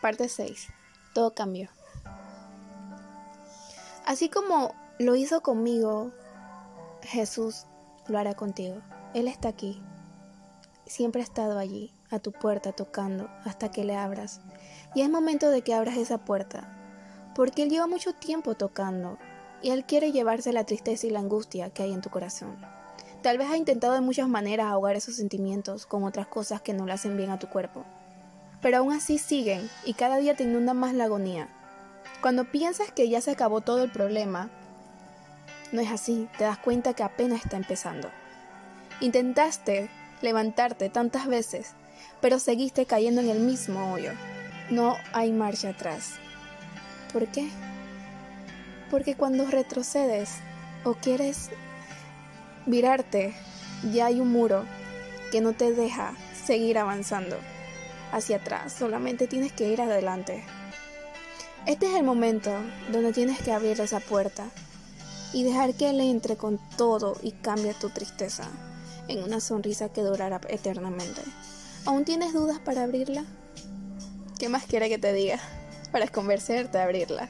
Parte 6. Todo cambió. Así como lo hizo conmigo, Jesús lo hará contigo. Él está aquí. Siempre ha estado allí, a tu puerta, tocando, hasta que le abras. Y es momento de que abras esa puerta, porque Él lleva mucho tiempo tocando, y Él quiere llevarse la tristeza y la angustia que hay en tu corazón. Tal vez ha intentado de muchas maneras ahogar esos sentimientos con otras cosas que no le hacen bien a tu cuerpo. Pero aún así siguen y cada día te inunda más la agonía. Cuando piensas que ya se acabó todo el problema, no es así, te das cuenta que apenas está empezando. Intentaste levantarte tantas veces, pero seguiste cayendo en el mismo hoyo. No hay marcha atrás. ¿Por qué? Porque cuando retrocedes o quieres virarte, ya hay un muro que no te deja seguir avanzando hacia atrás, solamente tienes que ir adelante. Este es el momento donde tienes que abrir esa puerta y dejar que Él entre con todo y cambie tu tristeza en una sonrisa que durará eternamente. ¿Aún tienes dudas para abrirla? ¿Qué más quiere que te diga para convencerte a abrirla?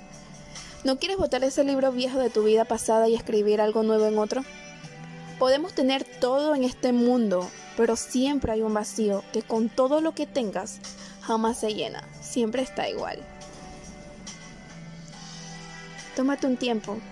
¿No quieres botar ese libro viejo de tu vida pasada y escribir algo nuevo en otro? Podemos tener todo en este mundo, pero siempre hay un vacío que con todo lo que tengas jamás se llena, siempre está igual. Tómate un tiempo